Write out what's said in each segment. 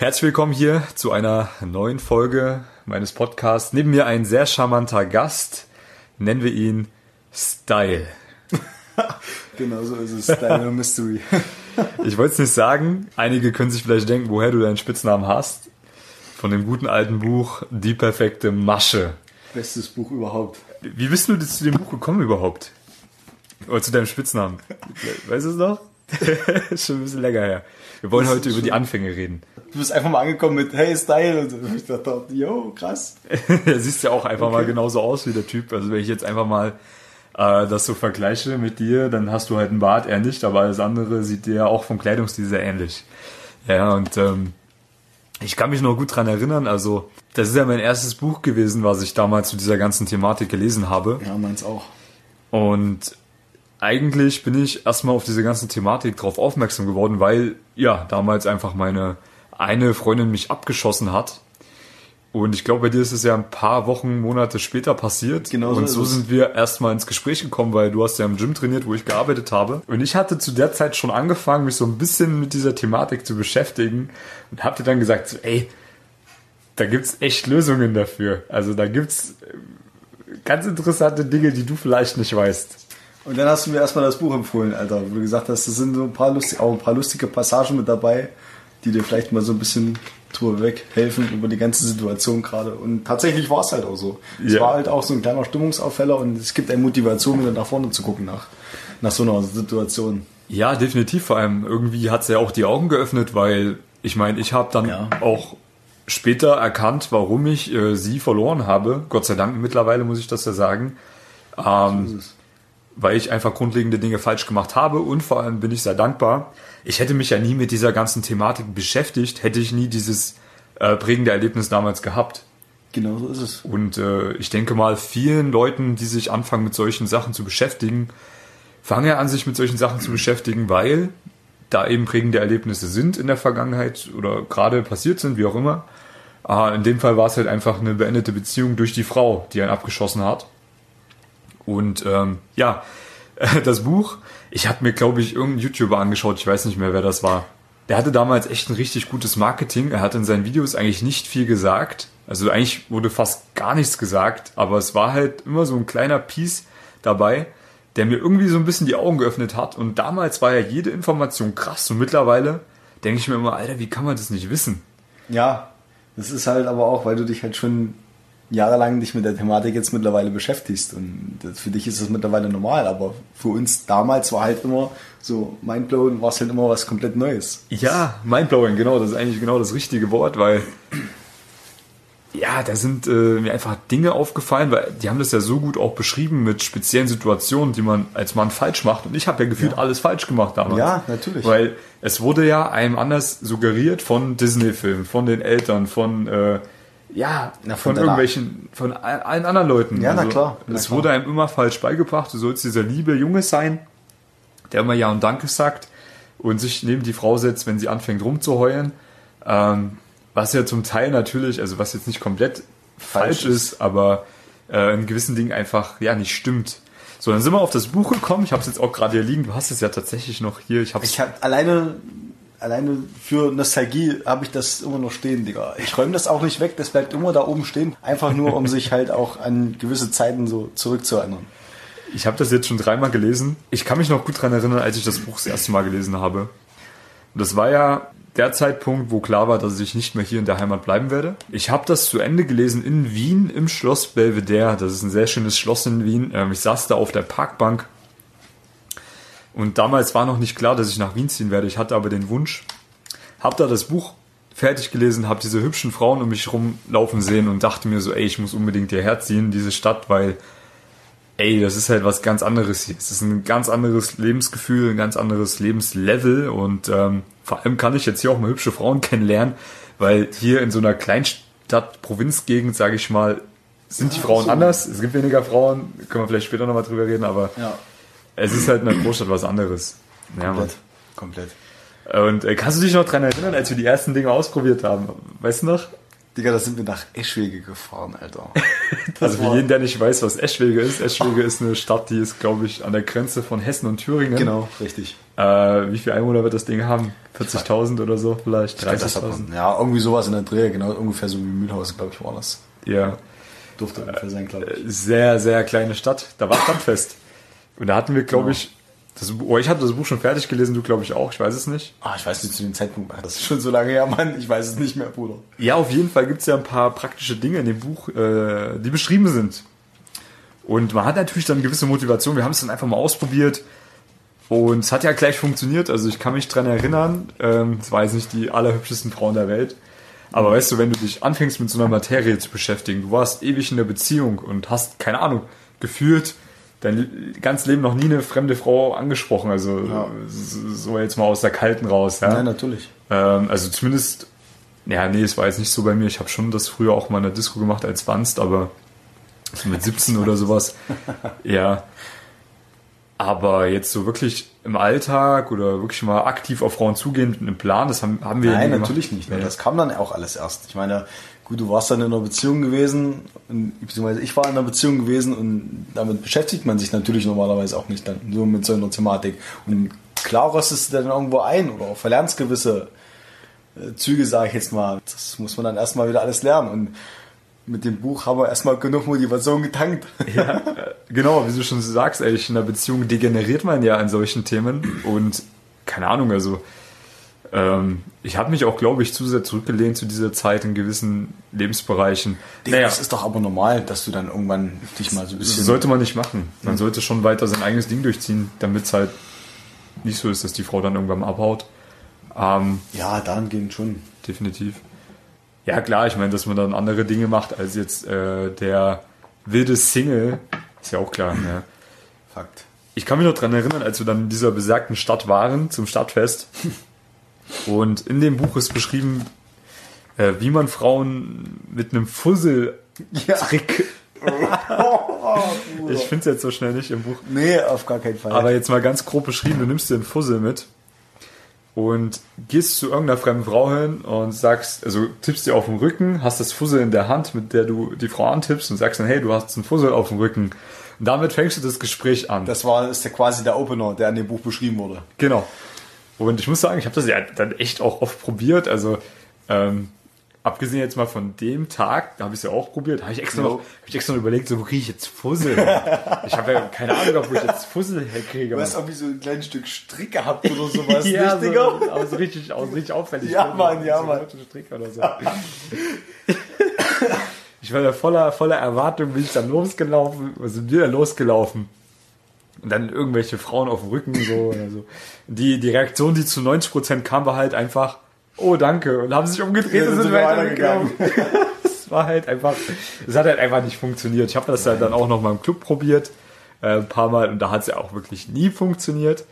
Herzlich willkommen hier zu einer neuen Folge meines Podcasts. Neben mir ein sehr charmanter Gast. Nennen wir ihn Style. genau so ist es. Style no Mystery. ich wollte es nicht sagen. Einige können sich vielleicht denken, woher du deinen Spitznamen hast. Von dem guten alten Buch Die perfekte Masche. Bestes Buch überhaupt. Wie bist du zu dem Buch gekommen überhaupt? Oder zu deinem Spitznamen? Weißt du es noch? Schon ein bisschen länger her. Wir wollen heute über die Anfänge reden. Du bist einfach mal angekommen mit Hey Style und so. Ich dachte, yo, krass. er siehst ja auch einfach okay. mal genauso aus wie der Typ. Also wenn ich jetzt einfach mal äh, das so vergleiche mit dir, dann hast du halt einen Bart, er nicht, aber alles andere sieht dir ja auch vom Kleidungsstil sehr ähnlich. Ja, und ähm, ich kann mich noch gut dran erinnern, also das ist ja mein erstes Buch gewesen, was ich damals zu dieser ganzen Thematik gelesen habe. Ja, meins auch. Und eigentlich bin ich erstmal auf diese ganze Thematik drauf aufmerksam geworden, weil ja damals einfach meine eine Freundin mich abgeschossen hat. Und ich glaube, bei dir ist es ja ein paar Wochen, Monate später passiert. Genau. Und so sind wir erstmal ins Gespräch gekommen, weil du hast ja im Gym trainiert, wo ich gearbeitet habe. Und ich hatte zu der Zeit schon angefangen, mich so ein bisschen mit dieser Thematik zu beschäftigen und hab dir dann gesagt, so, ey, da gibt's echt Lösungen dafür. Also da gibt's äh, ganz interessante Dinge, die du vielleicht nicht weißt. Und dann hast du mir erstmal das Buch empfohlen, Alter, wo du gesagt hast, da sind so ein paar lustige, auch ein paar lustige Passagen mit dabei, die dir vielleicht mal so ein bisschen Tour weg helfen über die ganze Situation gerade. Und tatsächlich war es halt auch so. Ja. Es war halt auch so ein kleiner Stimmungsauffäller und es gibt eine Motivation, wieder nach vorne zu gucken nach, nach so einer Situation. Ja, definitiv. Vor allem irgendwie hat es ja auch die Augen geöffnet, weil ich meine, ich habe dann ja. auch später erkannt, warum ich äh, sie verloren habe. Gott sei Dank mittlerweile muss ich das ja sagen. Ähm, so weil ich einfach grundlegende Dinge falsch gemacht habe und vor allem bin ich sehr dankbar. Ich hätte mich ja nie mit dieser ganzen Thematik beschäftigt, hätte ich nie dieses äh, prägende Erlebnis damals gehabt. Genau so ist es. Und äh, ich denke mal, vielen Leuten, die sich anfangen mit solchen Sachen zu beschäftigen, fangen ja an, sich mit solchen Sachen zu beschäftigen, weil da eben prägende Erlebnisse sind in der Vergangenheit oder gerade passiert sind, wie auch immer. Äh, in dem Fall war es halt einfach eine beendete Beziehung durch die Frau, die einen abgeschossen hat. Und ähm, ja, das Buch, ich habe mir, glaube ich, irgendeinen YouTuber angeschaut, ich weiß nicht mehr, wer das war. Der hatte damals echt ein richtig gutes Marketing. Er hat in seinen Videos eigentlich nicht viel gesagt. Also eigentlich wurde fast gar nichts gesagt, aber es war halt immer so ein kleiner Piece dabei, der mir irgendwie so ein bisschen die Augen geöffnet hat. Und damals war ja jede Information krass und mittlerweile denke ich mir immer, Alter, wie kann man das nicht wissen? Ja, das ist halt aber auch, weil du dich halt schon jahrelang dich mit der Thematik jetzt mittlerweile beschäftigst. Und für dich ist das mittlerweile normal, aber für uns damals war halt immer so mindblowing, war es halt immer was komplett Neues. Ja, mindblowing, genau, das ist eigentlich genau das richtige Wort, weil ja, da sind äh, mir einfach Dinge aufgefallen, weil die haben das ja so gut auch beschrieben mit speziellen Situationen, die man als Mann falsch macht. Und ich habe ja gefühlt ja. alles falsch gemacht damals. Ja, natürlich. Weil es wurde ja einem anders suggeriert von Disney-Filmen, von den Eltern, von äh, ja, na, von, von irgendwelchen, von allen anderen Leuten. Ja, also, na klar. Es klar. wurde einem immer falsch beigebracht, du sollst dieser liebe Junge sein, der immer Ja und Danke sagt und sich neben die Frau setzt, wenn sie anfängt rumzuheulen. Ähm, was ja zum Teil natürlich, also was jetzt nicht komplett falsch, falsch ist, ist, aber äh, in gewissen Dingen einfach ja nicht stimmt. So, dann sind wir auf das Buch gekommen. Ich habe es jetzt auch gerade hier liegen. Du hast es ja tatsächlich noch hier. Ich habe ich hab alleine alleine für Nostalgie habe ich das immer noch stehen, Digga. Ich räume das auch nicht weg, das bleibt immer da oben stehen, einfach nur, um sich halt auch an gewisse Zeiten so zurückzuerinnern. Ich habe das jetzt schon dreimal gelesen. Ich kann mich noch gut daran erinnern, als ich das Buch das erste Mal gelesen habe. das war ja der Zeitpunkt, wo klar war, dass ich nicht mehr hier in der Heimat bleiben werde. Ich habe das zu Ende gelesen in Wien im Schloss Belvedere. Das ist ein sehr schönes Schloss in Wien. Ähm, ich saß da auf der Parkbank und damals war noch nicht klar, dass ich nach Wien ziehen werde. Ich hatte aber den Wunsch, habe da das Buch fertig gelesen, habe diese hübschen Frauen um mich rumlaufen sehen und dachte mir so, ey, ich muss unbedingt hierher ziehen, diese Stadt, weil, ey, das ist halt was ganz anderes hier. Es ist ein ganz anderes Lebensgefühl, ein ganz anderes Lebenslevel und ähm, vor allem kann ich jetzt hier auch mal hübsche Frauen kennenlernen, weil hier in so einer Kleinstadt, Provinzgegend, sage ich mal, sind die Frauen anders. Es gibt weniger Frauen, können wir vielleicht später nochmal drüber reden, aber ja es ist halt in der Großstadt was anderes. Ja, komplett. Komplett. Und äh, kannst du dich noch daran erinnern, als wir die ersten Dinge ausprobiert haben? Weißt du noch? Digga, da sind wir nach Eschwege gefahren, Alter. also für jeden, der nicht weiß, was Eschwege ist, Eschwege ist eine Stadt, die ist, glaube ich, an der Grenze von Hessen und Thüringen. Genau, richtig. Äh, wie viele Einwohner wird das Ding haben? 40.000 oder so vielleicht? 30.000? Ja, irgendwie sowas in der Dreh, genau, ungefähr so wie Mühlhausen, glaube ich, war das. Ja. Durfte ungefähr sein, glaube ich. Sehr, sehr kleine Stadt. Da war Stadtfest. Und da hatten wir, glaube ich, das, oh, ich hatte das Buch schon fertig gelesen, du glaube ich auch, ich weiß es nicht. Ah, ich weiß nicht zu dem Zeitpunkt, das ist schon so lange her, Mann, ich weiß es nicht mehr, Bruder. Ja, auf jeden Fall gibt es ja ein paar praktische Dinge in dem Buch, äh, die beschrieben sind. Und man hat natürlich dann eine gewisse Motivation, wir haben es dann einfach mal ausprobiert und es hat ja gleich funktioniert, also ich kann mich dran erinnern, ähm, es war jetzt nicht die allerhübschesten Frauen der Welt, aber weißt du, wenn du dich anfängst mit so einer Materie zu beschäftigen, du warst ewig in der Beziehung und hast, keine Ahnung, gefühlt dein ganzes Leben noch nie eine fremde Frau angesprochen, also ja. so jetzt mal aus der Kalten raus. Ja? Nein, natürlich. Ähm, also zumindest, ja, nee, es war jetzt nicht so bei mir. Ich habe schon das früher auch mal in der Disco gemacht als Wanst, aber so mit 17 oder sowas. ja. Aber jetzt so wirklich im Alltag oder wirklich mal aktiv auf Frauen zugehen mit einem Plan, das haben, haben wir Nein, natürlich nicht. Ne? Ja. Das kam dann auch alles erst. Ich meine, gut, du warst dann in einer Beziehung gewesen, und, beziehungsweise ich war in einer Beziehung gewesen und damit beschäftigt man sich natürlich normalerweise auch nicht dann so mit so einer Thematik. Und klar rostest du dann irgendwo ein oder verlernst gewisse äh, Züge, sage ich jetzt mal. Das muss man dann erstmal wieder alles lernen. Und mit dem Buch haben wir erstmal genug Motivation getankt. Ja, genau, wie du schon sagst, ey, in einer Beziehung degeneriert man ja an solchen Themen und keine Ahnung, also ähm, ich habe mich auch, glaube ich, zu sehr zurückgelehnt zu dieser Zeit in gewissen Lebensbereichen. Naja, das ist doch aber normal, dass du dann irgendwann dich mal so ein bisschen. Das sollte man nicht machen. Man mhm. sollte schon weiter sein eigenes Ding durchziehen, damit es halt nicht so ist, dass die Frau dann irgendwann abhaut. Ähm, ja, dahingehend schon. Definitiv. Ja, klar, ich meine, dass man dann andere Dinge macht als jetzt äh, der wilde Single, ist ja auch klar. Ja. Fakt. Ich kann mich noch dran erinnern, als wir dann in dieser besagten Stadt waren, zum Stadtfest. Und in dem Buch ist beschrieben, äh, wie man Frauen mit einem Fussel-Trick. Ja. ich finde es jetzt so schnell nicht im Buch. Nee, auf gar keinen Fall. Aber jetzt mal ganz grob beschrieben, du nimmst dir einen Fussel mit und gehst zu irgendeiner fremden Frau hin und sagst, also tippst dir auf den Rücken, hast das Fussel in der Hand, mit der du die Frau antippst und sagst dann, hey, du hast einen Fussel auf dem Rücken. Und damit fängst du das Gespräch an. Das war ist ja quasi der Opener, der in dem Buch beschrieben wurde. Genau. Und ich muss sagen, ich habe das ja dann echt auch oft probiert. Also ähm, abgesehen jetzt mal von dem Tag, da habe ich es ja auch probiert, habe ich extra noch, hab ich extra noch überlegt, so wo kriege ich jetzt Fussel? ich habe ja keine Ahnung, wo ich jetzt Fussel herkriege. Du hast irgendwie so ein kleines Stück Strick gehabt oder sowas, ja, nicht, so, aber so richtig, auch richtig auffällig. Ja, Mann, ja, Mann. Strick oder so. ich war ja voller, voller Erwartung, bin ich dann losgelaufen, sind wir da losgelaufen? Und dann irgendwelche Frauen auf dem Rücken so oder so. Die, die Reaktion, die zu 90% kam, war halt einfach, oh danke, und haben sich umgedreht und sind weitergegangen. Es war halt einfach, es hat halt einfach nicht funktioniert. Ich habe das halt dann auch noch mal im Club probiert, äh, ein paar Mal, und da hat es ja auch wirklich nie funktioniert.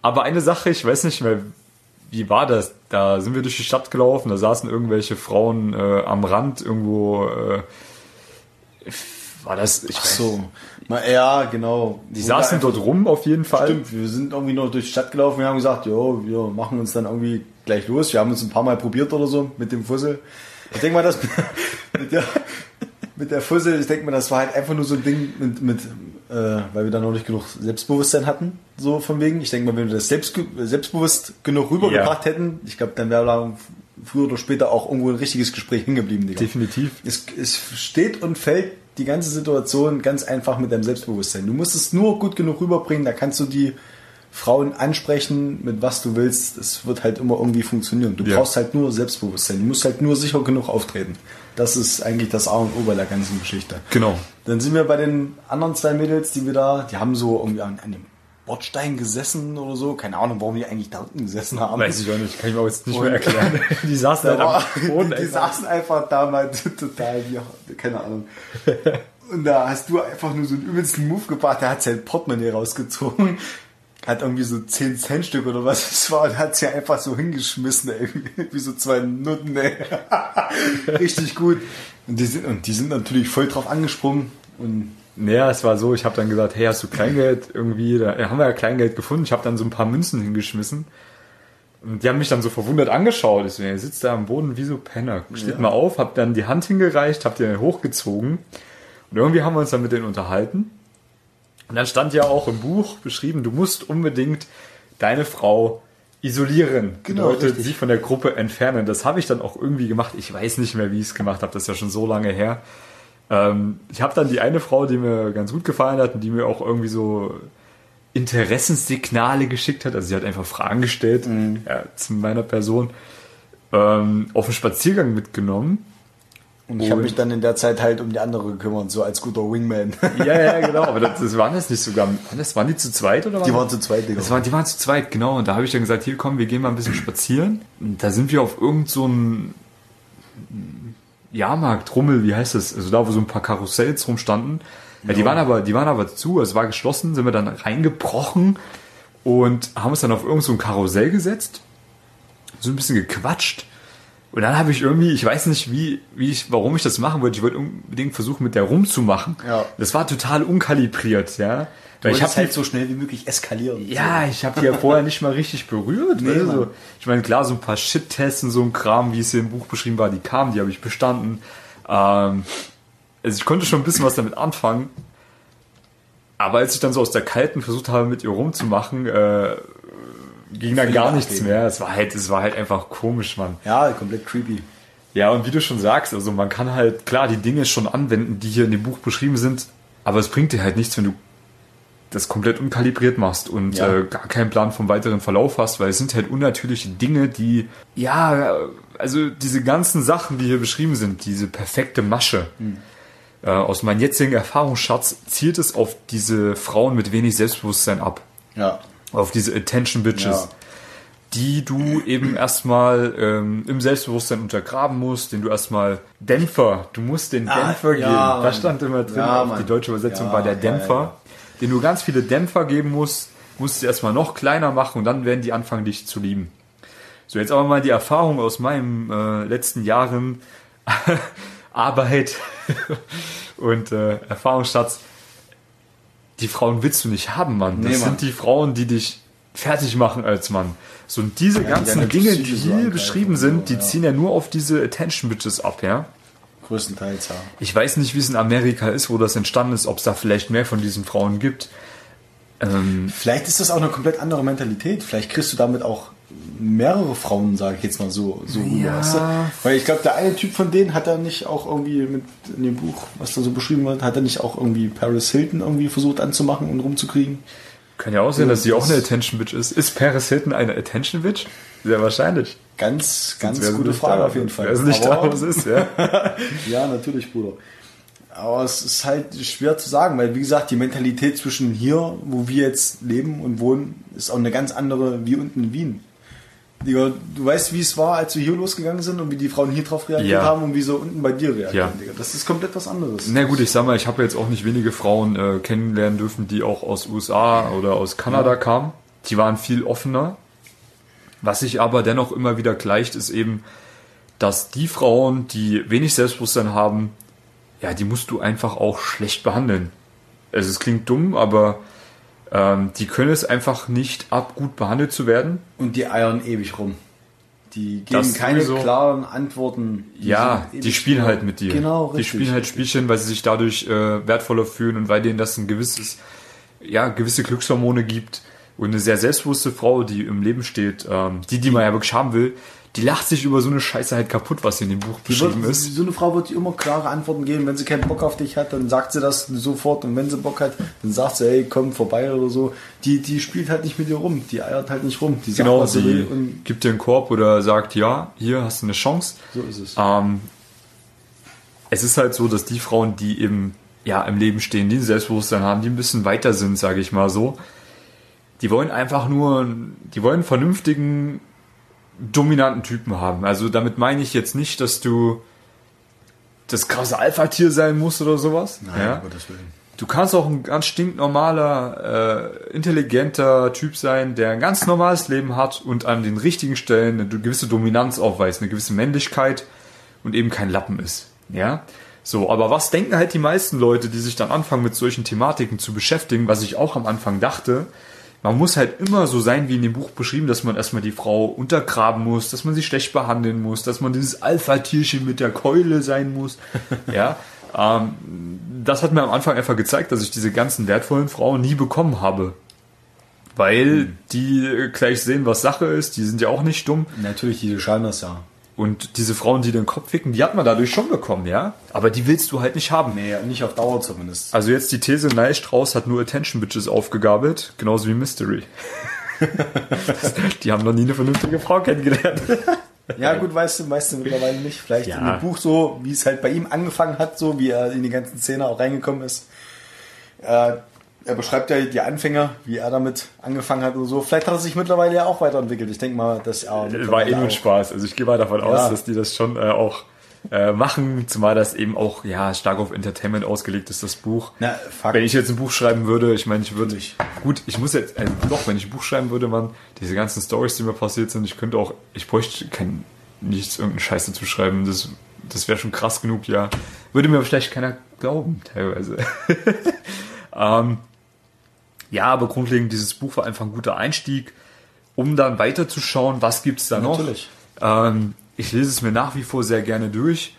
Aber eine Sache, ich weiß nicht mehr, wie war das? Da sind wir durch die Stadt gelaufen, da saßen irgendwelche Frauen äh, am Rand irgendwo äh, war das? Ich Ach so. Ja, genau. Die saßen dort rum auf jeden Fall. Stimmt, wir sind irgendwie noch durch die Stadt gelaufen und haben gesagt, jo, wir machen uns dann irgendwie gleich los. Wir haben uns ein paar Mal probiert oder so mit dem Fussel. Ich denke mal, das mit der, mit der Fussel, ich denke mal, das war halt einfach nur so ein Ding mit, mit äh, weil wir da noch nicht genug Selbstbewusstsein hatten, so von wegen. Ich denke mal, wenn wir das selbst, selbstbewusst genug rübergebracht ja. hätten, ich glaube, dann wäre da früher oder später auch irgendwo ein richtiges Gespräch hingeblieben. Digga. Definitiv. Es, es steht und fällt die ganze Situation ganz einfach mit deinem Selbstbewusstsein. Du musst es nur gut genug rüberbringen, da kannst du die Frauen ansprechen, mit was du willst. Es wird halt immer irgendwie funktionieren. Du ja. brauchst halt nur Selbstbewusstsein. Du musst halt nur sicher genug auftreten. Das ist eigentlich das A und O bei der ganzen Geschichte. Genau. Dann sind wir bei den anderen zwei Mädels, die wir da, die haben so irgendwie an, an dem Bordstein gesessen oder so. Keine Ahnung, warum die eigentlich da unten gesessen haben. Weiß ich auch nicht, kann ich mir auch jetzt nicht und mehr erklären. die saßen halt am Boden. Die einfach. saßen einfach da mal total, wie, keine Ahnung. Und da hast du einfach nur so einen übelsten Move gebracht. Der hat sein Portemonnaie rausgezogen. Hat irgendwie so 10 Cent Stück oder was es war und hat sie einfach so hingeschmissen, ey. Wie so zwei Nutten, ey. Richtig gut. Und die sind, und die sind natürlich voll drauf angesprungen und naja, es war so, ich habe dann gesagt, hey, hast du Kleingeld irgendwie? Da haben wir ja Kleingeld gefunden. Ich habe dann so ein paar Münzen hingeschmissen. Und die haben mich dann so verwundert angeschaut. Ich er sitzt da am Boden wie so Penner. Steht Ja. mal auf, hab dann die Hand hingereicht, hab den hochgezogen. Und irgendwie haben wir uns dann mit denen unterhalten. Und dann stand ja auch im Buch beschrieben, du musst unbedingt deine Frau isolieren. Genau, Bedeutet, richtig. sie von der Gruppe entfernen. Das habe ich dann auch irgendwie gemacht. Ich weiß nicht mehr, wie ich es gemacht habe. Das ist ja schon so lange her. Ähm, ich habe dann die eine Frau, die mir ganz gut gefallen hat und die mir auch irgendwie so Interessenssignale geschickt hat. Also sie hat einfach Fragen gestellt Mhm. ja, zu meiner Person. Ähm, auf einen Spaziergang mitgenommen. Und ich habe mich dann in der Zeit halt um die andere gekümmert, so als guter Wingman. Ja, ja, genau. Aber das, das waren das nicht sogar. Das, waren die zu zweit oder was? Die waren zu zweit, Digga. Das waren, die waren zu zweit, genau. Und da habe ich dann gesagt, hier komm, wir gehen mal ein bisschen spazieren. Und da sind wir auf irgend so einen Jahrmarkt, Rummel, wie heißt das? Also da, wo so ein paar Karussells rumstanden. Ja, die waren aber, die waren aber zu, also es war geschlossen, sind wir dann reingebrochen und haben uns dann auf irgend so ein Karussell gesetzt, so ein bisschen gequatscht. Und dann habe ich irgendwie, ich weiß nicht, wie, wie ich, warum ich das machen wollte. Ich wollte unbedingt versuchen, mit der rumzumachen. Ja. Das war total unkalibriert, ja. Weil ich hab habe halt so schnell wie möglich eskalieren. ja, ich habe die ja vorher nicht mal richtig berührt. Nee, also, ich meine, klar, so ein paar Shit-Tests und so ein Kram, wie es hier im Buch beschrieben war, die kamen, die habe ich bestanden. Ähm, also ich konnte schon ein bisschen was damit anfangen. Aber als ich dann so aus der Kalten versucht habe, mit ihr rumzumachen, äh, ging dann gar nichts mehr. Es war halt, es war halt einfach komisch, Mann. Ja, komplett creepy. Ja, und wie du schon sagst, also man kann halt klar die Dinge schon anwenden, die hier in dem Buch beschrieben sind, aber es bringt dir halt nichts, wenn du das komplett unkalibriert machst und Ja. äh, gar keinen Plan vom weiteren Verlauf hast, weil es sind halt unnatürliche Dinge, die, ja, also diese ganzen Sachen, die hier beschrieben sind, diese perfekte Masche, äh, aus meinem jetzigen Erfahrungsschatz zielt es auf diese Frauen mit wenig Selbstbewusstsein ab Ja. auf diese Attention Bitches, Ja. die du eben erstmal ähm, im Selbstbewusstsein untergraben musst, den du erstmal Dämpfer, du musst den Ah, Dämpfer ja, geben. Da stand immer drin, Ja, auf die deutsche Übersetzung Ja, war der Dämpfer. Den du ganz viele Dämpfer geben musst, musst du erstmal noch kleiner machen und dann werden die anfangen, dich zu lieben. So, jetzt aber mal die Erfahrung aus meinen äh, letzten Jahren Arbeit und äh, Erfahrungsschatz. Die Frauen willst du nicht haben, Mann. Das Nee, Mann. sind die Frauen, die dich fertig machen als Mann. So, und diese die ganzen Dinge, die Psyche so hier beschrieben sind, die ja. ziehen ja nur auf diese Attention Bitches ab, ja. Größtenteils, ja. Ich weiß nicht, wie es in Amerika ist, wo das entstanden ist, ob es da vielleicht mehr von diesen Frauen gibt. Ähm, Vielleicht ist das auch eine komplett andere Mentalität. Vielleicht kriegst du damit auch mehrere Frauen, sage ich jetzt mal so, so rüber. Ja. Weißt du? Weil ich glaube, der eine Typ von denen hat er nicht auch irgendwie mit in dem Buch, was da so beschrieben wird, hat er nicht auch irgendwie Paris Hilton irgendwie versucht anzumachen und rumzukriegen? kann ja auch sein, dass sie auch eine Attention Bitch ist. Ist Paris Hilton eine Attention Bitch? Sehr wahrscheinlich. Ganz, ganz sie gute Frage da- auf jeden Fall. Wer sie nicht da, Aber- was ist, ja. Ja, natürlich, Bruder. Aber es ist halt schwer zu sagen, weil wie gesagt, die Mentalität zwischen hier, wo wir jetzt leben und wohnen, ist auch eine ganz andere wie unten in Wien. Digga, du weißt, wie es war, als wir hier losgegangen sind und wie die Frauen hier drauf reagiert Ja. haben und wie so unten bei dir reagieren, Ja. Digga. Das ist komplett was anderes. Na gut, ich sag mal, ich habe jetzt auch nicht wenige Frauen äh, kennenlernen dürfen, die auch aus USA oder aus Kanada kamen. Die waren viel offener. Was sich aber dennoch immer wieder gleicht, ist eben, dass die Frauen, die wenig Selbstbewusstsein haben, ja, die musst du einfach auch schlecht behandeln. Also es klingt dumm, aber ähm, die können es einfach nicht ab, gut behandelt zu werden. Und die eiern ewig rum. Die geben Das keine sowieso. klaren Antworten. Ja, sind die spielen halt mit dir. Genau, Die richtig. spielen halt Spielchen, weil sie sich dadurch äh, wertvoller fühlen und weil denen das ein gewisses, ja, gewisse Glückshormone gibt. Und eine sehr selbstbewusste Frau, die im Leben steht, ähm, die, die man ja wirklich haben will, die lacht sich über so eine Scheiße halt kaputt, was in dem Buch Die wird, beschrieben ist. So eine Frau wird dir immer klare Antworten geben. Wenn sie keinen Bock auf dich hat, dann sagt sie das sofort. Und wenn sie Bock hat, dann sagt sie, hey, komm vorbei oder so. Die, die spielt halt nicht mit dir rum. Die eiert halt nicht rum. Die sagt, Genau, was sie sie will. Und gibt dir einen Korb oder sagt, ja, hier hast du eine Chance. so ist es. Ähm, es ist halt so, dass die Frauen, die eben ja im Leben stehen, die ein Selbstbewusstsein haben, die ein bisschen weiter sind, sage ich mal so, die wollen einfach nur, die wollen vernünftigen, dominanten Typen haben. Also damit meine ich jetzt nicht, dass du das krasse Alpha-Tier sein musst oder sowas. ja? um Gottes Willen. Du kannst auch ein ganz stinknormaler, äh, intelligenter Typ sein, der ein ganz normales Leben hat und an den richtigen Stellen eine gewisse Dominanz aufweist, eine gewisse Männlichkeit und eben kein Lappen ist. Ja? So, aber was denken halt die meisten Leute, die sich dann anfangen mit solchen Thematiken zu beschäftigen, was ich auch am Anfang dachte, man muss halt immer so sein, wie in dem Buch beschrieben, dass man erstmal die Frau untergraben muss, dass man sie schlecht behandeln muss, dass man dieses Alpha-Tierchen mit der Keule sein muss. ja, ähm, das hat mir am Anfang einfach gezeigt, dass ich diese ganzen wertvollen Frauen nie bekommen habe. Weil hm. die gleich sehen, was Sache ist, die sind ja auch nicht dumm. Natürlich, die scheinen das ja. Und diese Frauen, die den Kopf ficken, die hat man dadurch schon bekommen, ja? Aber die willst du halt nicht haben. Nee, nicht auf Dauer zumindest. Also jetzt die These, Nice Strauß hat nur Attention Bitches aufgegabelt, genauso wie Mystery. die haben noch nie eine vernünftige Frau kennengelernt. ja, gut, weißt du, weißt du mittlerweile nicht. Vielleicht ja. in dem Buch so, wie es halt bei ihm angefangen hat, so wie er in die ganzen Szene auch reingekommen ist. Äh, er beschreibt ja die Anfänger, wie er damit angefangen hat und so. Vielleicht hat er sich mittlerweile ja auch weiterentwickelt. Ich denke mal, dass er. War eh nur Spaß. Also ich gehe mal davon ja. aus, dass die das schon äh, auch äh, machen, zumal das eben auch ja stark auf Entertainment ausgelegt ist, das Buch. Na, wenn ich jetzt ein Buch schreiben würde, ich meine, ich würde ich. Gut, ich muss jetzt, äh, doch, wenn ich ein Buch schreiben würde, man, diese ganzen Stories, die mir passiert sind, ich könnte auch, ich bräuchte kein nichts, irgendeinen Scheiße zu schreiben. Das, das wäre schon krass genug, ja. Würde mir vielleicht keiner glauben, teilweise. ähm, ja, aber grundlegend, dieses Buch war einfach ein guter Einstieg, um dann weiterzuschauen, was gibt es da noch. Natürlich. Ähm, ich lese es mir nach wie vor sehr gerne durch.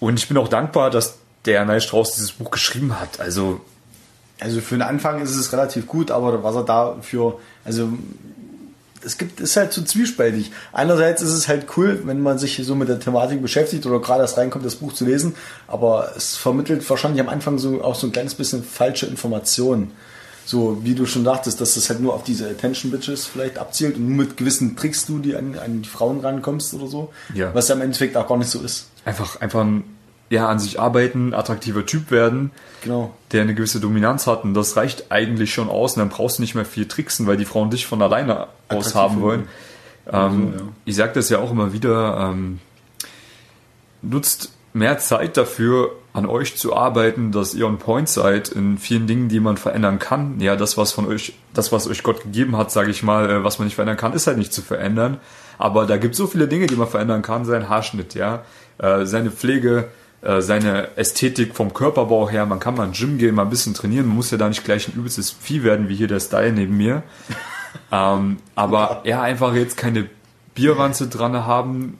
Und ich bin auch dankbar, dass der Neil Strauß dieses Buch geschrieben hat. Also, also für den Anfang ist es relativ gut, aber was er da für, also es gibt, ist halt so zwiespältig. Einerseits ist es halt cool, wenn man sich so mit der Thematik beschäftigt oder gerade erst reinkommt, das Buch zu lesen, aber es vermittelt wahrscheinlich am Anfang so auch so ein kleines bisschen falsche Informationen so wie du schon dachtest, dass das halt nur auf diese Attention Bitches vielleicht abzielt und nur mit gewissen Tricks du die an, an die Frauen rankommst oder so. Ja. Was ja im Endeffekt auch gar nicht so ist. Einfach, einfach ja, an sich arbeiten, attraktiver Typ werden, genau. der eine gewisse Dominanz hat. Und das reicht eigentlich schon aus. Und dann brauchst du nicht mehr viel tricksen, weil die Frauen dich von alleine aus haben wollen. Ähm, also, ja. Ich sage das ja auch immer wieder. Ähm, nutzt mehr Zeit dafür, an euch zu arbeiten, dass ihr on point seid in vielen Dingen, die man verändern kann. Ja, das, was von euch, das, was euch Gott gegeben hat, sage ich mal, äh, was man nicht verändern kann, ist halt nicht zu verändern. Aber da gibt es so viele Dinge, die man verändern kann. Sein Haarschnitt, ja, äh, seine Pflege, äh, seine Ästhetik vom Körperbau her. Man kann mal ins Gym gehen, mal ein bisschen trainieren. Man muss ja da nicht gleich ein übelstes Vieh werden, wie hier der Style neben mir. ähm, aber ja, einfach jetzt keine Bierwanze dran haben.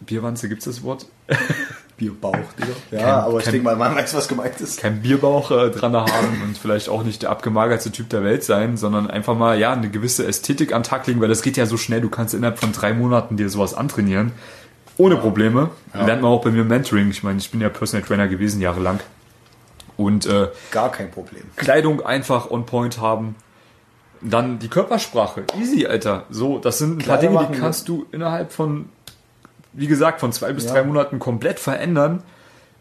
Bierwanze, gibt's das Wort? Bierbauch, Digga. Ja, kein, aber ich denke mal, man weiß, was gemeint ist. Kein Bierbauch äh, dran haben und vielleicht auch nicht der abgemagerte Typ der Welt sein, sondern einfach mal, ja, eine gewisse Ästhetik an Tag legen, weil das geht ja so schnell, du kannst innerhalb von drei Monaten dir sowas antrainieren. Ohne ja. Probleme. Ja. Lernt man auch bei mir Mentoring. Ich meine, ich bin ja Personal Trainer gewesen, jahrelang. Und äh, gar kein Problem. Kleidung einfach on point haben. Dann die Körpersprache. Easy, Alter. So, das sind ein Kleider paar Dinge, die kannst du innerhalb von wie gesagt, von zwei bis ja. drei Monaten komplett verändern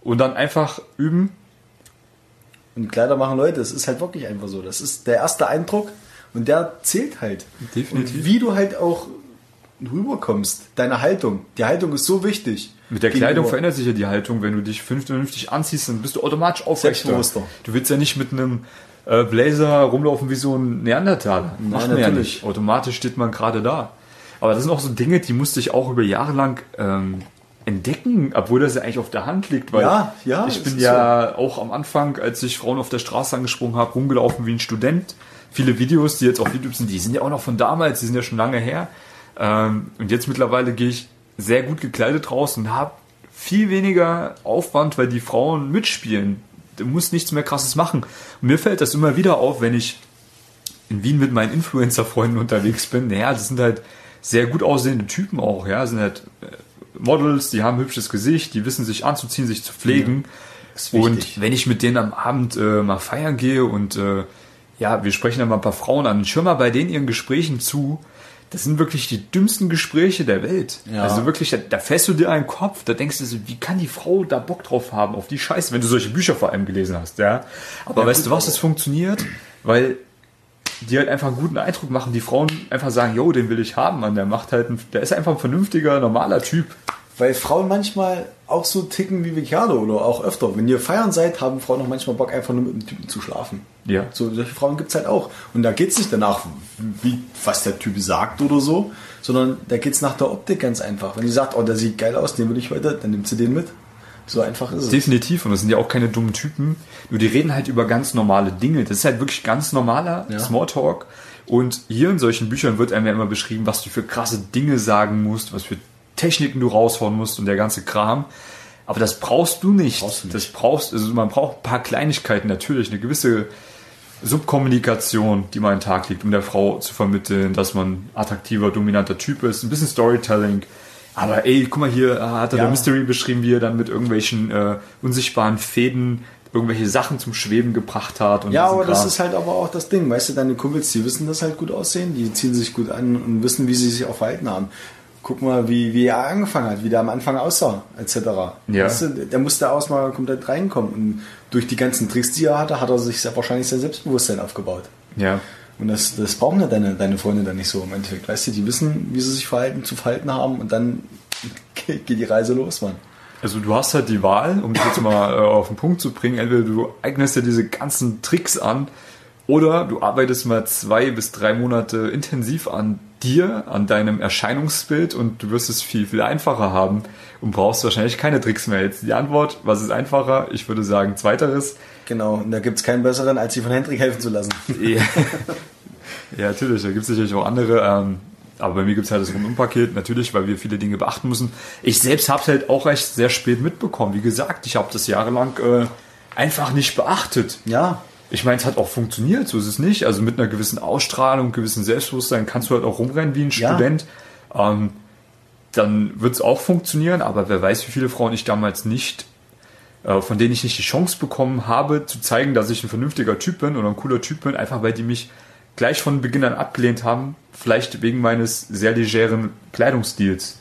und dann einfach üben. Und Kleider machen Leute, es ist halt wirklich einfach so. Das ist der erste Eindruck und der zählt halt. Definitiv. Und wie du halt auch rüberkommst, deine Haltung. Die Haltung ist so wichtig. Mit der Kleidung verändert sich ja die Haltung. Wenn du dich vernünftig anziehst, dann bist du automatisch aufrechter. Du willst ja nicht mit einem äh, Blazer rumlaufen wie so ein Neandertaler. Macht man ja nicht. Automatisch steht man gerade da. Aber das sind auch so Dinge, die musste ich auch über Jahre lang ähm, entdecken, obwohl das ja eigentlich auf der Hand liegt, weil ja, ja, ich bin ja so. auch am Anfang, als ich Frauen auf der Straße angesprungen habe, rumgelaufen wie ein Student. Viele Videos, die jetzt auf YouTube sind, die sind ja auch noch von damals, die sind ja schon lange her. Ähm, und jetzt mittlerweile gehe ich sehr gut gekleidet raus und habe viel weniger Aufwand, weil die Frauen mitspielen. Du musst nichts mehr krasses machen. Und mir fällt das immer wieder auf, wenn ich in Wien mit meinen Influencer-Freunden unterwegs bin. Naja, das sind halt sehr gut aussehende Typen auch, ja, sind halt äh, Models, die haben ein hübsches Gesicht, die wissen sich anzuziehen, sich zu pflegen. Ja, und wenn ich mit denen am Abend äh, mal feiern gehe und äh, ja, wir sprechen dann mal ein paar Frauen an, schau mal bei denen ihren Gesprächen zu. Das sind wirklich die dümmsten Gespräche der Welt. Ja. Also wirklich, da, da fährst du dir einen Kopf, da denkst du so, wie kann die Frau da Bock drauf haben, auf die Scheiße, wenn du solche Bücher vor allem gelesen hast, ja. Aber ja, weißt du was, es funktioniert? Weil die halt einfach einen guten Eindruck machen. Die Frauen einfach sagen, yo, den will ich haben, man. Der macht halt, ein, der ist einfach ein vernünftiger, normaler Typ. Weil Frauen manchmal auch so ticken wie Vicado oder auch öfter. Wenn ihr feiern seid, haben Frauen noch manchmal Bock, einfach nur mit einem Typen zu schlafen. Ja. So, solche Frauen gibt es halt auch. Und da geht es nicht danach, wie, was der Typ sagt oder so, sondern da geht es nach der Optik ganz einfach. Wenn die sagt, oh, der sieht geil aus, den will ich heute, dann nimmt sie den mit. So einfach ist es. Definitiv. Und das sind ja auch keine dummen Typen. Nur die reden halt über ganz normale Dinge. Das ist halt wirklich ganz normaler Ja. Smalltalk. Und hier in solchen Büchern wird einem ja immer beschrieben, was du für krasse Dinge sagen musst, was für Techniken du raushauen musst und der ganze Kram. Aber das brauchst du nicht. Brauchst du nicht. Das brauchst, also man braucht ein paar Kleinigkeiten natürlich, eine gewisse Subkommunikation, die man an den Tag legt, um der Frau zu vermitteln, dass man attraktiver, dominanter Typ ist, ein bisschen Storytelling. Aber ey, guck mal hier, äh, hat er Ja. der Mystery beschrieben, wie er dann mit irgendwelchen äh, unsichtbaren Fäden irgendwelche Sachen zum Schweben gebracht hat. Und Ja, aber das Kram. ist halt aber auch das Ding. Weißt du, deine Kumpels, die wissen das halt gut aussehen, die ziehen sich gut an und wissen, wie sie sich auch verhalten haben. Guck mal, wie, wie er angefangen hat, wie der am Anfang aussah, etc. Ja. Weißt du, der musste erstmal komplett reinkommen. Und durch die ganzen Tricks, die er hatte, hat er sich sehr wahrscheinlich sein Selbstbewusstsein aufgebaut. Ja. Und das, das brauchen ja deine, deine Freunde dann nicht so im Endeffekt. Weißt du, die wissen, wie sie sich verhalten, zu verhalten haben und dann geht die Reise los, Mann. Also du hast halt die Wahl, um dich jetzt mal äh, auf den Punkt zu bringen, entweder du eignest dir diese ganzen Tricks an oder du arbeitest mal zwei bis drei Monate intensiv an dir, an deinem Erscheinungsbild und du wirst es viel, viel einfacher haben und brauchst wahrscheinlich keine Tricks mehr. Jetzt die Antwort, was ist einfacher? Ich würde sagen zweiteres. Genau, und da gibt's keinen besseren, als sie von Hendrik helfen zu lassen. Ja, natürlich, da gibt es sicherlich auch andere. Ähm, aber bei mir gibt es halt das Rundum-Paket, natürlich, weil wir viele Dinge beachten müssen. Ich selbst habe es halt auch recht sehr spät mitbekommen. Wie gesagt, ich habe das jahrelang äh, einfach nicht beachtet. Ja, Ich meine, es hat auch funktioniert, so ist es nicht. Also mit einer gewissen Ausstrahlung, gewissen Selbstbewusstsein kannst du halt auch rumrennen wie ein Ja. Student. Ähm, dann wird es auch funktionieren, aber wer weiß, wie viele Frauen ich damals nicht, äh, von denen ich nicht die Chance bekommen habe, zu zeigen, dass ich ein vernünftiger Typ bin oder ein cooler Typ bin, einfach weil die mich gleich von Beginn an abgelehnt haben, vielleicht wegen meines sehr legeren Kleidungsstils.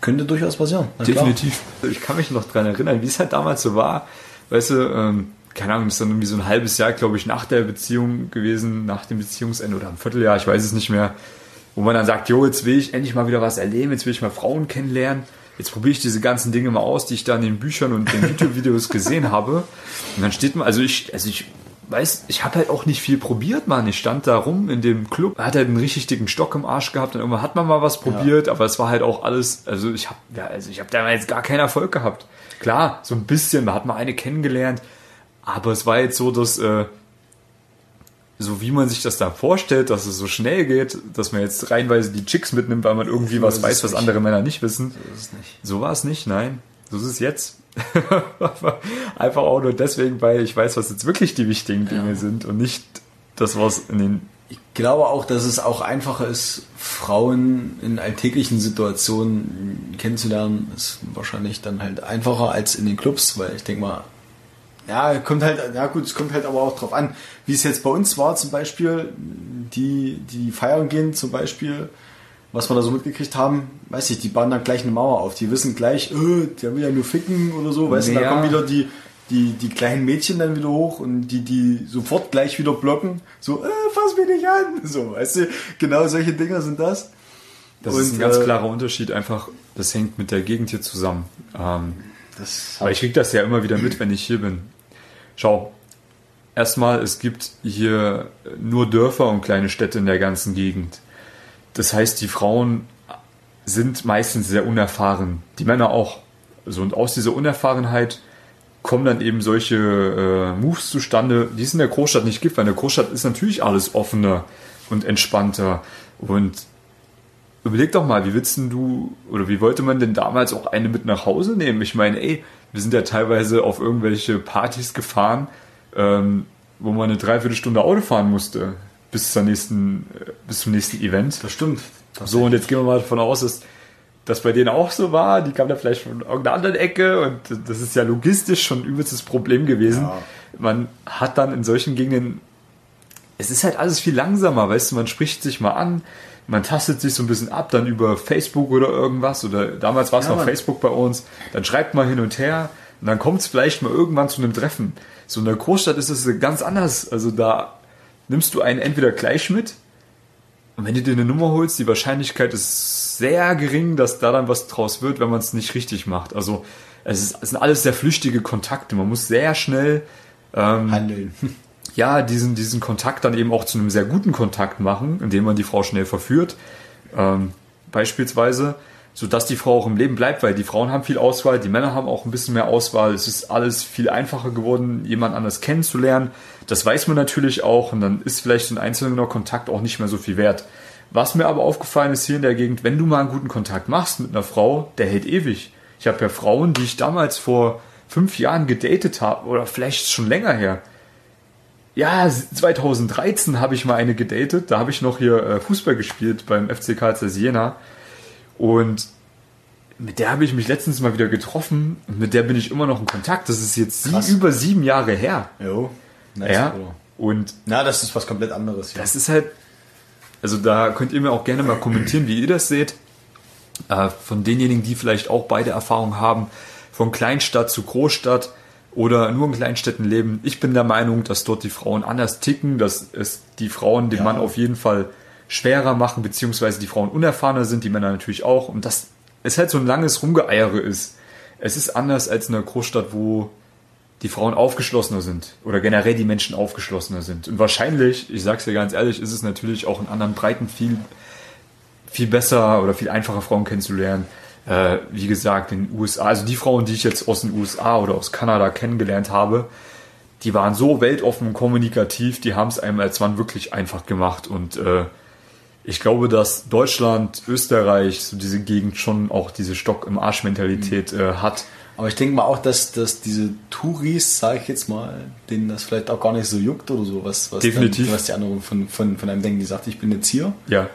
könnte durchaus passieren. Na klar. Definitiv. Ich kann mich noch dran erinnern, wie es halt damals so war. Weißt du, ähm, keine Ahnung, das ist dann irgendwie so ein halbes Jahr, glaube ich, nach der Beziehung gewesen, nach dem Beziehungsende oder ein Vierteljahr, ich weiß es nicht mehr, wo man dann sagt, jo, jetzt will ich endlich mal wieder was erleben, jetzt will ich mal Frauen kennenlernen. Jetzt probiere ich diese ganzen Dinge mal aus, die ich da in den Büchern und den YouTube-Videos gesehen habe. Und dann steht man, also ich, also ich weiß, ich habe halt auch nicht viel probiert, Mann. Ich stand da rum in dem Club, hat halt einen richtig dicken Stock im Arsch gehabt und irgendwann hat man mal was probiert, aber es war halt auch alles, also ich habe ja, also ich habe da jetzt gar keinen Erfolg gehabt. Klar, so ein bisschen, man hat mal eine kennengelernt, aber es war jetzt so, dass äh, so wie man sich das da vorstellt, dass es so schnell geht, dass man jetzt reihenweise die Chicks mitnimmt, weil man irgendwie was weiß, was andere Männer nicht wissen. So ist es nicht. So war es nicht, nein. So ist es jetzt. Einfach auch nur deswegen, weil ich weiß, was jetzt wirklich die wichtigen Dinge Ja. sind und nicht das, was in den. Ich glaube auch, dass es auch einfacher ist, Frauen in alltäglichen Situationen kennenzulernen. Ist wahrscheinlich dann halt einfacher als in den Clubs, weil ich denke mal, ja, kommt halt, ja gut, es kommt halt aber auch drauf an, wie es jetzt bei uns war zum Beispiel, die, die feiern gehen zum Beispiel, was wir da so mitgekriegt haben, weiß ich, die bauen dann gleich eine Mauer auf. Die wissen gleich, äh, der will ja nur ficken oder so, weißt du, da Ja. kommen wieder die, die, die kleinen Mädchen dann wieder hoch und die, die sofort gleich wieder blocken, so, äh, fass mich nicht an, so, weißt du, genau solche Dinger sind das. Das Und, ist ein ganz äh, klarer Unterschied, einfach, das hängt mit der Gegend hier zusammen. Ähm, aber ich kriege das ja immer wieder mit, wenn ich hier bin. Schau, erstmal, es gibt hier nur Dörfer und kleine Städte in der ganzen Gegend. Das heißt, die Frauen sind meistens sehr unerfahren. Die Männer auch. So, und aus dieser Unerfahrenheit kommen dann eben solche äh, Moves zustande, die es in der Großstadt nicht gibt, weil in der Großstadt ist natürlich alles offener und entspannter. Und überleg doch mal, wie willst du, oder wie wollte man denn damals auch eine mit nach Hause nehmen? Ich meine, ey, wir sind ja teilweise auf irgendwelche Partys gefahren, ähm, wo man eine Dreiviertelstunde Auto fahren musste, bis, zur nächsten, äh, bis zum nächsten Event. das stimmt. So, und jetzt gehen wir mal davon aus, dass das bei denen auch so war. Die kamen da vielleicht von irgendeiner anderen Ecke und das ist ja logistisch schon ein übelstes Problem gewesen. Ja. Man hat dann in solchen Gegenden, es ist halt alles viel langsamer, weißt du, man spricht sich mal an, man tastet sich so ein bisschen ab, dann über Facebook oder irgendwas oder damals war es Ja, noch Mann. Facebook bei uns, dann schreibt man hin und her und dann kommt es vielleicht mal irgendwann zu einem Treffen. So in der Großstadt ist es ganz anders. Also da nimmst du einen entweder gleich mit und wenn du dir eine Nummer holst, die Wahrscheinlichkeit ist sehr gering, dass da dann was draus wird, wenn man es nicht richtig macht. Also es, ist, es sind alles sehr flüchtige Kontakte. Man muss sehr schnell ähm, Handeln. ja, diesen, diesen Kontakt dann eben auch zu einem sehr guten Kontakt machen, indem man die Frau schnell verführt. Ähm, beispielsweise. Sodass die Frau auch im Leben bleibt, weil die Frauen haben viel Auswahl, die Männer haben auch ein bisschen mehr Auswahl. Es ist alles viel einfacher geworden, jemand anders kennenzulernen. Das weiß man natürlich auch und dann ist vielleicht ein einzelner Kontakt auch nicht mehr so viel wert. Was mir aber aufgefallen ist hier in der Gegend, wenn du mal einen guten Kontakt machst mit einer Frau, der hält ewig. Ich habe ja Frauen, die ich damals vor fünf Jahren gedatet habe oder vielleicht schon länger her. Ja, 2013 habe ich mal eine gedatet. Da habe ich noch hier äh, Fußball gespielt beim FC Karl Jena. Und mit der habe ich mich letztens mal wieder getroffen und mit der bin ich immer noch in Kontakt. Das ist jetzt sie, über sieben Jahre her. Jo, nice, ja. Und na, das ist was komplett anderes. Ja. Das ist halt, also da könnt ihr mir auch gerne mal kommentieren, wie ihr das seht. Äh, von denjenigen, die vielleicht auch beide Erfahrungen haben, von Kleinstadt zu Großstadt oder nur in Kleinstädten leben. Ich bin der Meinung, dass dort die Frauen anders ticken, dass es die Frauen dem ja. Mann auf jeden Fall schwerer machen, beziehungsweise die Frauen unerfahrener sind, die Männer natürlich auch. Und das es halt so ein langes Rumgeeiere ist. Es ist anders als in einer Großstadt, wo die Frauen aufgeschlossener sind oder generell die Menschen aufgeschlossener sind. Und wahrscheinlich, ich sag's dir ganz ehrlich, ist es natürlich auch in anderen Breiten viel, viel besser oder viel einfacher Frauen kennenzulernen. Äh, wie gesagt, in den USA, also die Frauen, die ich jetzt aus den USA oder aus Kanada kennengelernt habe, die waren so weltoffen und kommunikativ, die haben es einem als Mann wirklich einfach gemacht und äh, ich glaube, dass Deutschland, Österreich, so diese Gegend schon auch diese Stock im Arsch-Mentalität äh, hat. Aber ich denke mal auch, dass, dass diese Touris, sage ich jetzt mal, denen das vielleicht auch gar nicht so juckt oder so, was, was, Definitiv. Dann, was die anderen von, von, von einem denken, die sagt, ich bin jetzt hier. Ja.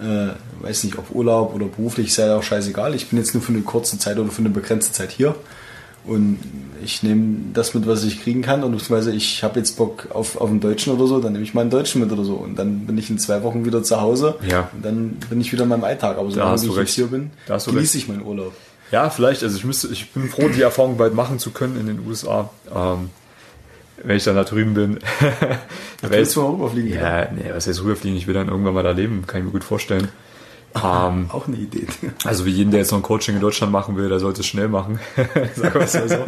Äh, weiß nicht, ob Urlaub oder beruflich, ist ja auch scheißegal. Ich bin jetzt nur für eine kurze Zeit oder für eine begrenzte Zeit hier. Und ich nehme das mit, was ich kriegen kann. Und beziehungsweise ich habe jetzt Bock auf, auf einen Deutschen oder so, dann nehme ich mal einen Deutschen mit oder so. Und dann bin ich in zwei Wochen wieder zu Hause. Ja. Und dann bin ich wieder in meinem Alltag. Aber solange ich jetzt hier bin, genieße ich meinen Urlaub. Ja, vielleicht. Also ich müsste, ich bin froh, die Erfahrung bald machen zu können in den USA. Ähm, wenn ich dann da drüben bin. da willst du mal rüberfliegen? Ja, nee, was heißt rüberfliegen? Ich will dann irgendwann mal da leben, kann ich mir gut vorstellen. Ähm, auch eine Idee. Also wie jeden, der jetzt noch ein Coaching in Deutschland machen will, der sollte es schnell machen. Es mal so.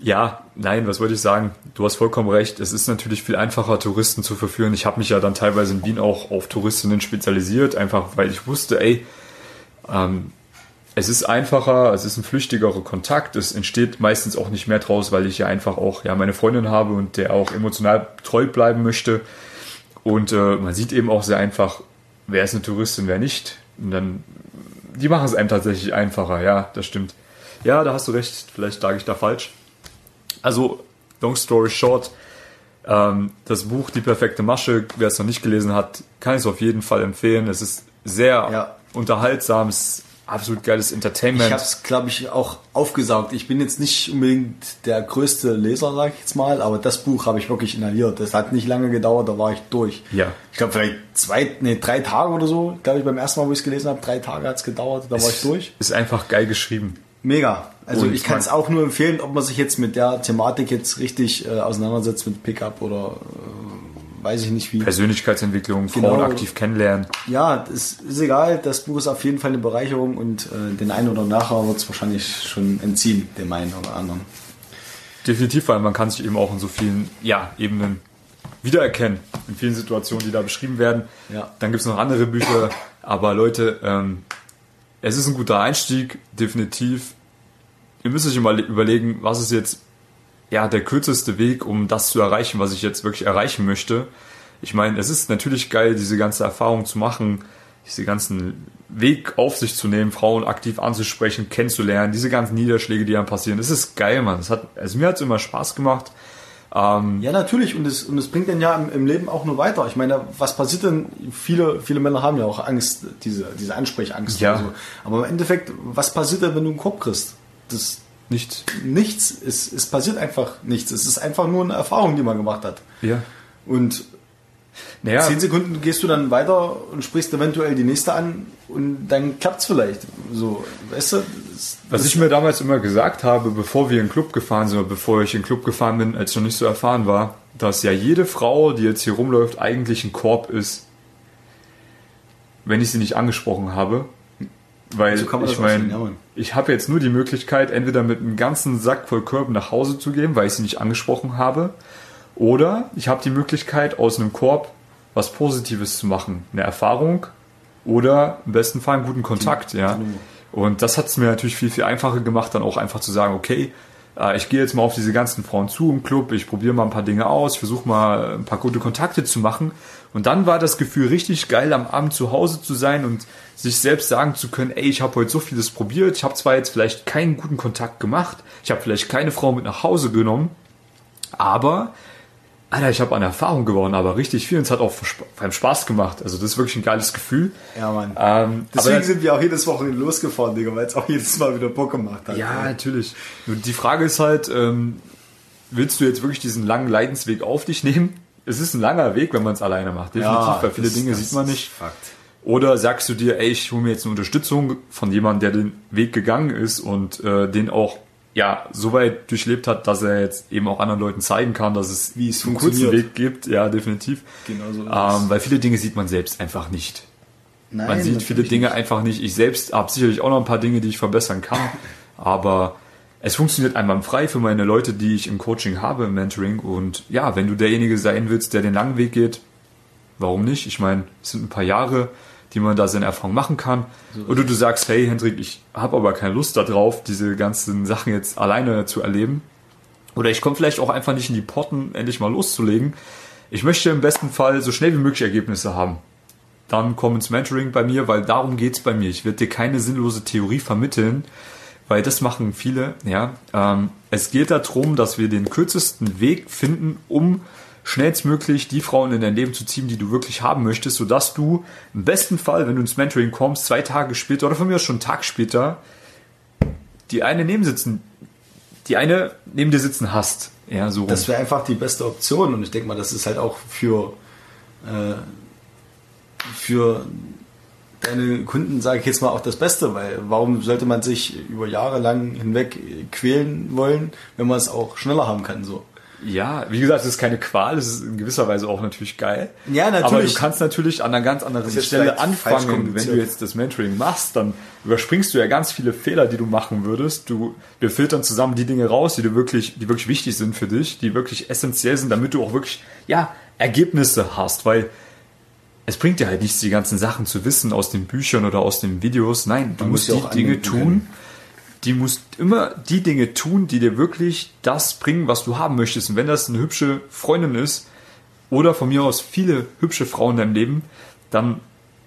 Ja, nein, was wollte ich sagen? Du hast vollkommen recht. Es ist natürlich viel einfacher, Touristen zu verführen. Ich habe mich ja dann teilweise in Wien auch auf Touristinnen spezialisiert, einfach weil ich wusste, ey, ähm, es ist einfacher, es ist ein flüchtigerer Kontakt, es entsteht meistens auch nicht mehr draus, weil ich ja einfach auch ja meine Freundin habe und der auch emotional treu bleiben möchte. Und äh, man sieht eben auch sehr einfach, wer ist eine Touristin, wer nicht. Und dann, die machen es einem tatsächlich einfacher, ja, das stimmt. Ja, da hast du recht, vielleicht lag ich da falsch. Also, long story short, ähm, das Buch Die perfekte Masche, wer es noch nicht gelesen hat, kann ich es auf jeden Fall empfehlen. Es ist sehr ja. unterhaltsam, es absolut geiles Entertainment. Ich habe es, glaube ich, auch aufgesaugt. Ich bin jetzt nicht unbedingt der größte Leser, sage ich jetzt mal, aber das Buch habe ich wirklich inhaliert. Das hat nicht lange gedauert, da war ich durch. Ja. Ich glaube vielleicht zwei, nee, drei Tage oder so, glaube ich, beim ersten Mal, wo ich es gelesen habe, drei Tage hat es gedauert, da es war ich durch. Ist einfach geil geschrieben. Mega. Also Und ich kann es auch nur empfehlen, ob man sich jetzt mit der Thematik jetzt richtig äh, auseinandersetzt mit Pickup oder äh, weiß ich nicht wie. Persönlichkeitsentwicklung, genau. Frauen aktiv kennenlernen. Ja, das ist egal. Das Buch ist auf jeden Fall eine Bereicherung und äh, den einen oder nachher wird es wahrscheinlich schon entziehen, dem einen oder anderen. Definitiv, weil man kann sich eben auch in so vielen ja, Ebenen wiedererkennen, in vielen Situationen, die da beschrieben werden. Ja. Dann gibt es noch andere Bücher, aber Leute, ähm, es ist ein guter Einstieg, definitiv. Ihr müsst euch mal überlegen, was ist jetzt ja, der kürzeste Weg, um das zu erreichen, was ich jetzt wirklich erreichen möchte. Ich meine, es ist natürlich geil, diese ganze Erfahrung zu machen, diese ganzen Weg auf sich zu nehmen, Frauen aktiv anzusprechen, kennenzulernen, diese ganzen Niederschläge, die dann passieren. Es ist geil, Mann. Es hat, also mir hat es immer Spaß gemacht. Ähm ja, natürlich. Und es, und es bringt dann ja im, im, Leben auch nur weiter. Ich meine, was passiert denn? Viele, viele Männer haben ja auch Angst, diese, diese Ansprechangst. Ja. So. Aber im Endeffekt, was passiert denn, wenn du einen Kopf kriegst? Das, Nichts. Nichts. Es, es passiert einfach nichts. Es ist einfach nur eine Erfahrung, die man gemacht hat. Ja. Und naja. zehn Sekunden gehst du dann weiter und sprichst eventuell die nächste an und dann klappt es vielleicht. So, weißt du? Das, Was ich mir damals immer gesagt habe, bevor wir in den Club gefahren sind, oder bevor ich in den Club gefahren bin, als ich noch nicht so erfahren war, dass ja jede Frau, die jetzt hier rumläuft, eigentlich ein Korb ist, wenn ich sie nicht angesprochen habe. Weil so ich meine, ich habe jetzt nur die Möglichkeit, entweder mit einem ganzen Sack voll Körben nach Hause zu gehen, weil ich sie nicht angesprochen habe, oder ich habe die Möglichkeit, aus einem Korb was Positives zu machen, eine Erfahrung oder im besten Fall einen guten Kontakt, ja. Und das hat es mir natürlich viel, viel einfacher gemacht, dann auch einfach zu sagen, okay, äh, ich gehe jetzt mal auf diese ganzen Frauen zu im Club, ich probiere mal ein paar Dinge aus, ich versuche mal ein paar gute Kontakte zu machen. Und dann war das Gefühl richtig geil, am Abend zu Hause zu sein und sich selbst sagen zu können, ey, ich habe heute so vieles probiert, ich habe zwar jetzt vielleicht keinen guten Kontakt gemacht, ich habe vielleicht keine Frau mit nach Hause genommen, aber Alter, ich habe an Erfahrung gewonnen, aber richtig viel und es hat auch beim Spaß gemacht. Also das ist wirklich ein geiles Gefühl. Ja, Mann. Ähm, Deswegen aber, sind wir auch jedes Wochenende losgefahren, Digga, weil es auch jedes Mal wieder Bock gemacht hat. ja, natürlich. Nur die Frage ist halt, ähm, willst du jetzt wirklich diesen langen Leidensweg auf dich nehmen? Es ist ein langer Weg, wenn man es alleine macht. Definitiv, Ja, weil viele das- Dinge das sieht man nicht. Fakt. Oder sagst du dir, ey, ich hole mir jetzt eine Unterstützung von jemandem, der den Weg gegangen ist und äh, den auch ja so weit durchlebt hat, dass er jetzt eben auch anderen Leuten zeigen kann, dass es Wie es einen kurzen. Weg gibt. Ja, definitiv. Genau so. Ähm, weil viele Dinge sieht man selbst einfach nicht. Nein, Man sieht viele Dinge nicht. einfach nicht. Ich selbst habe sicherlich auch noch ein paar Dinge, die ich verbessern kann. Aber es funktioniert einwandfrei für meine Leute, die ich im Coaching habe, im Mentoring. Und ja, wenn du derjenige sein willst, der den langen Weg geht, warum nicht? Ich meine, es sind ein paar Jahre, die man da seine Erfahrung machen kann. Oder du sagst, hey Hendrik, ich habe aber keine Lust darauf, diese ganzen Sachen jetzt alleine zu erleben. Oder ich komme vielleicht auch einfach nicht in die Potten, endlich mal loszulegen. Ich möchte im besten Fall so schnell wie möglich Ergebnisse haben. Dann komm ins Mentoring bei mir, weil darum geht's bei mir. Ich werde dir keine sinnlose Theorie vermitteln, weil das machen viele. Ja, ähm, es geht darum, dass wir den kürzesten Weg finden, um schnellstmöglich die Frauen in dein Leben zu ziehen, die du wirklich haben möchtest, sodass du im besten Fall, wenn du ins Mentoring kommst, zwei Tage später oder von mir aus schon einen Tag später, die eine neben sitzen, die eine neben dir sitzen hast. Ja, so. Das wäre einfach die beste Option und ich denke mal, das ist halt auch für, äh, für deine Kunden, sage ich jetzt mal, auch das Beste, weil warum sollte man sich über Jahre lang hinweg quälen wollen, wenn man es auch schneller haben kann, so. Ja, wie gesagt, es ist keine Qual, es ist in gewisser Weise auch natürlich geil. Ja, natürlich. Aber du kannst natürlich an einer ganz anderen Stelle anfangen. Wenn du jetzt das Mentoring machst, dann überspringst du ja ganz viele Fehler, die du machen würdest. Du, wir filtern zusammen die Dinge raus, die du wirklich, die wirklich wichtig sind für dich, die wirklich essentiell sind, damit du auch wirklich, ja, Ergebnisse hast, weil es bringt dir halt nichts, die ganzen Sachen zu wissen aus den Büchern oder aus den Videos. Nein, du Man musst muss die Dinge tun, können. die musst immer die Dinge tun, die dir wirklich das bringen, was du haben möchtest. Und wenn das eine hübsche Freundin ist oder von mir aus viele hübsche Frauen in deinem Leben, dann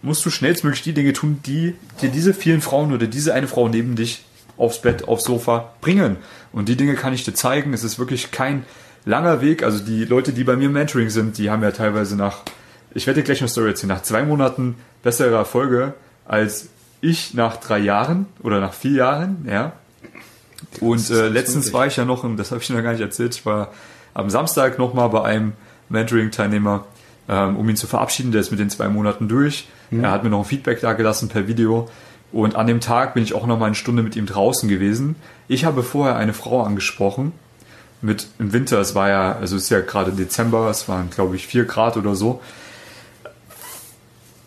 musst du schnellstmöglich die Dinge tun, die dir diese vielen Frauen oder diese eine Frau neben dich aufs Bett, aufs Sofa bringen. Und die Dinge kann ich dir zeigen. Es ist wirklich kein langer Weg. Also die Leute, die bei mir im Mentoring sind, die haben ja teilweise nach, ich werde dir gleich eine Story erzählen, nach zwei Monaten bessere Erfolge als ich nach drei Jahren oder nach vier Jahren, ja. Und äh, letztens war ich ja noch, und das habe ich noch gar nicht erzählt, ich war am Samstag nochmal bei einem Mentoring-Teilnehmer, ähm, um ihn zu verabschieden. Der ist mit den zwei Monaten durch. Er hat mir noch ein Feedback da gelassen per Video. Und an dem Tag bin ich auch noch mal eine Stunde mit ihm draußen gewesen. Ich habe vorher eine Frau angesprochen. Mit im Winter, es war ja, also es ist ja gerade Dezember, es waren glaube ich vier Grad oder so.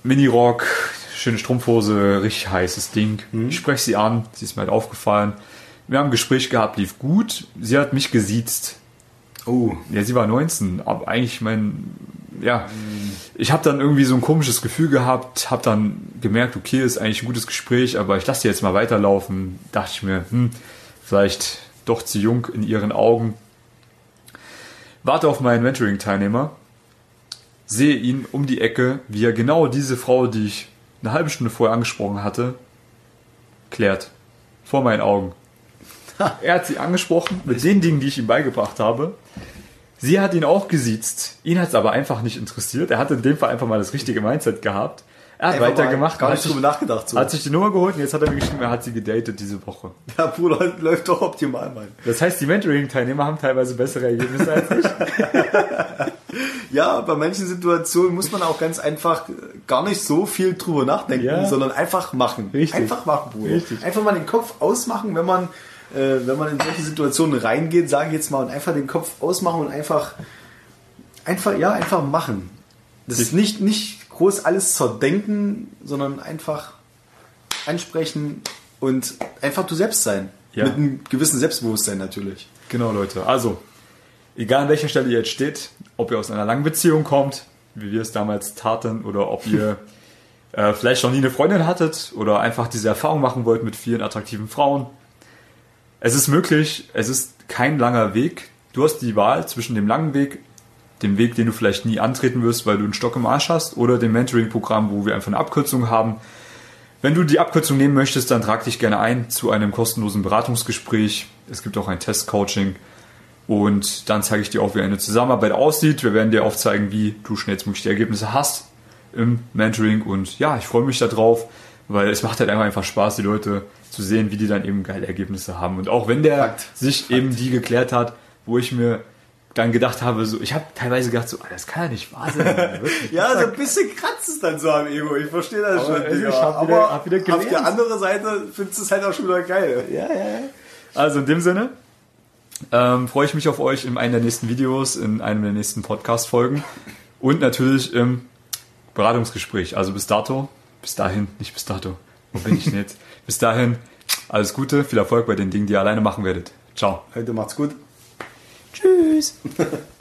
Minirock, schöne Strumpfhose, richtig heißes Ding. Ich spreche sie an, sie ist mir halt aufgefallen. Wir haben ein Gespräch gehabt, lief gut. Sie hat mich gesiezt. Oh, Ja, sie war 19, aber eigentlich mein, ja, ich habe dann irgendwie so ein komisches Gefühl gehabt, habe dann gemerkt, okay, ist eigentlich ein gutes Gespräch, aber ich lasse sie jetzt mal weiterlaufen. Dachte ich mir, hm, vielleicht doch zu jung in ihren Augen. Warte auf meinen Mentoring-Teilnehmer, sehe ihn um die Ecke, wie er genau diese Frau, die ich eine halbe Stunde vorher angesprochen hatte, klärt. Vor meinen Augen. Er hat sie angesprochen mit den Dingen, die ich ihm beigebracht habe. Sie hat ihn auch gesiezt. Ihn hat es aber einfach nicht interessiert. Er hat in dem Fall einfach mal das richtige Mindset gehabt. Er hat Einfach weitergemacht. Gar nicht sich, drüber nachgedacht. So. hat sich die Nummer geholt und jetzt hat er mir geschrieben, er hat sie gedatet diese Woche. Ja, Bruder, läuft doch optimal, Mann. Das heißt, die Mentoring-Teilnehmer haben teilweise bessere Ergebnisse als ich. Ja, bei manchen Situationen muss man auch ganz einfach gar nicht so viel drüber nachdenken, Ja. sondern einfach machen. Richtig. Einfach machen, Bruder. Richtig. Einfach mal den Kopf ausmachen, wenn man, äh, wenn man in solche Situationen reingeht, sage ich jetzt mal, und einfach den Kopf ausmachen und einfach, einfach, ja, einfach machen. Das ist nicht, nicht groß alles zerdenken, sondern einfach ansprechen und einfach du selbst sein. Ja. Mit einem gewissen Selbstbewusstsein natürlich. Genau, Leute. Also, egal an welcher Stelle ihr jetzt steht, ob ihr aus einer langen Beziehung kommt, wie wir es damals taten, oder ob ihr äh, vielleicht noch nie eine Freundin hattet oder einfach diese Erfahrung machen wollt mit vielen attraktiven Frauen. Es ist möglich, es ist kein langer Weg. Du hast die Wahl zwischen dem langen Weg, dem Weg, den du vielleicht nie antreten wirst, weil du einen Stock im Arsch hast, oder dem Mentoring-Programm, wo wir einfach eine Abkürzung haben. Wenn du die Abkürzung nehmen möchtest, dann trag dich gerne ein zu einem kostenlosen Beratungsgespräch. Es gibt auch ein Testcoaching. Und dann zeige ich dir auch, wie eine Zusammenarbeit aussieht. Wir werden dir aufzeigen, wie du schnellstmöglich die Ergebnisse hast im Mentoring. Und ja, ich freue mich darauf, weil es macht halt einfach, Spaß, die Leute zu sehen, wie die dann eben geile Ergebnisse haben. Und auch wenn der Fakt. sich Fakt. eben die geklärt hat, wo ich mir dann gedacht habe, so, ich habe teilweise gedacht, so, das kann ja nicht wahr sein. Ja, so ein bisschen kratzt es dann so am Ego. Ich verstehe das Aber schon. also ich hab wieder- aber hab wieder auf der anderen Seite findest du es halt auch schon wieder geil. Ja, ja, ja. Also in dem Sinne ähm, freue ich mich auf euch in einem der nächsten Videos, in einem der nächsten Podcast-Folgen und natürlich im Beratungsgespräch. Also bis dato, bis dahin, nicht bis dato. Wo bin ich denn jetzt? bis dahin, alles Gute, viel Erfolg bei den Dingen, die ihr alleine machen werdet. Ciao. Heute macht's gut. Tschüss.